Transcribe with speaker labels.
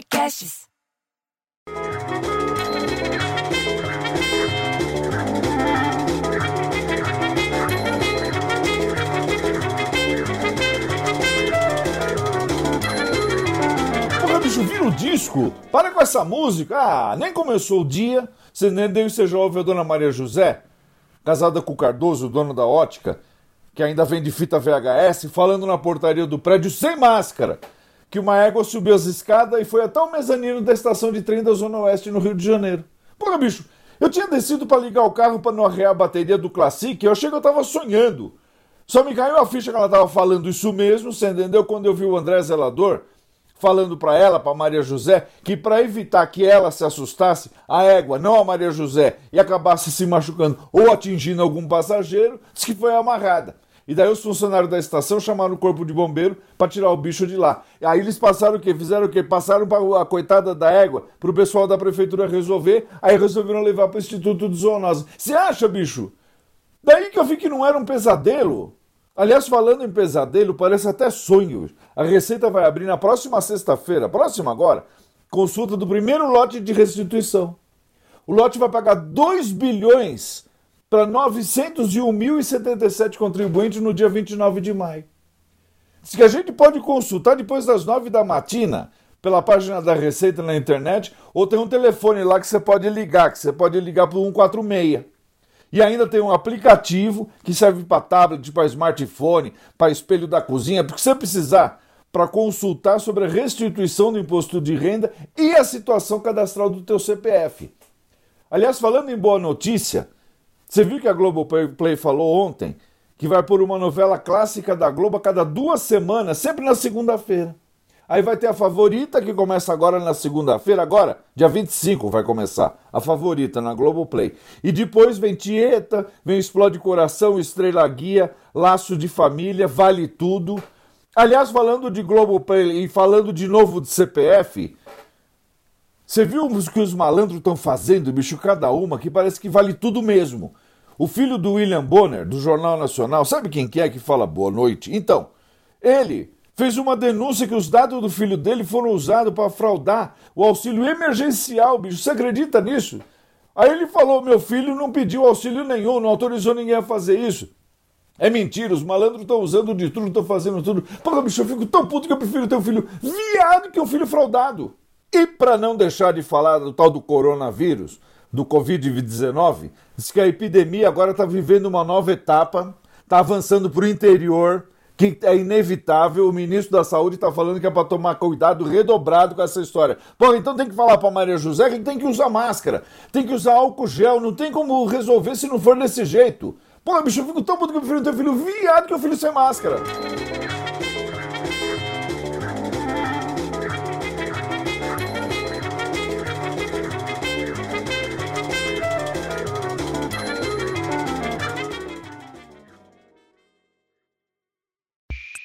Speaker 1: Podcasts.
Speaker 2: Vira o disco. Para com essa música. Ah, nem começou o dia. Você entendeu e você já ouve a dona Maria José, casada com o Cardoso, dono da ótica, que ainda vende fita VHS, falando na portaria do prédio sem máscara. Que uma égua subiu as escadas e foi até o mezanino da estação de trem da Zona Oeste no Rio de Janeiro. Porra, bicho, eu tinha descido para ligar o carro para não arrear a bateria do Classic e eu achei que eu tava sonhando. Só me caiu a ficha que ela tava falando isso mesmo, você entendeu? Quando eu vi o André Zelador falando para ela, para Maria José, que para evitar que ela se assustasse, a égua, não a Maria José, e acabasse se machucando ou atingindo algum passageiro, disse que foi amarrada. E daí os funcionários da estação chamaram o corpo de bombeiro para tirar o bicho de lá. Aí eles passaram o quê? Fizeram o quê? Passaram para a coitada da égua, para o pessoal da prefeitura resolver, aí resolveram levar para o Instituto de Zoonose. Você acha, bicho? Daí que eu vi que não era um pesadelo. Aliás, falando em pesadelo, parece até sonho. A Receita vai abrir na próxima sexta-feira, próxima agora, consulta do primeiro lote de restituição. O lote vai pagar 2 bilhões para 901.077 contribuintes no dia 29 de maio. Diz que a gente pode consultar depois das 9 da matina pela página da Receita na internet, ou tem um telefone lá que você pode ligar, que você pode ligar para o 146. E ainda tem um aplicativo que serve para tablet, para smartphone, para espelho da cozinha, porque você precisar para consultar sobre a restituição do imposto de renda e a situação cadastral do teu CPF. Aliás, falando em boa notícia, você viu que a Globoplay falou ontem que vai pôr uma novela clássica da Globo a cada duas semanas, sempre na segunda-feira. Aí vai ter a favorita que começa agora na segunda-feira, agora, dia 25 vai começar. A favorita na Globoplay. E depois vem Tieta, vem Explode Coração, Estrela Guia, Laço de Família, Vale Tudo. Aliás, falando de Globoplay e falando de novo de CPF, você viu o que os malandros estão fazendo, bicho, cada uma, que parece que vale tudo mesmo. O filho do William Bonner, do Jornal Nacional, sabe quem que é que fala boa noite? Então, ele fez uma denúncia que os dados do filho dele foram usados para fraudar o auxílio emergencial, bicho. Você acredita nisso? Aí ele falou: meu filho não pediu auxílio nenhum, não autorizou ninguém a fazer isso. É mentira, os malandros estão usando de tudo, estão fazendo tudo. Porra, bicho, eu fico tão puto que eu prefiro ter um filho viado que um filho fraudado. E para não deixar de falar do tal do coronavírus, do Covid-19, diz que a epidemia agora está vivendo uma nova etapa, está avançando para o interior, que é inevitável. O ministro da Saúde está falando que é para tomar cuidado redobrado com essa história. Pô, então tem que falar para Maria José que tem que usar máscara, tem que usar álcool gel, não tem como resolver se não for desse jeito. Pô, bicho, eu fico tão puto que eu prefiro ter filho viado que o filho sem máscara.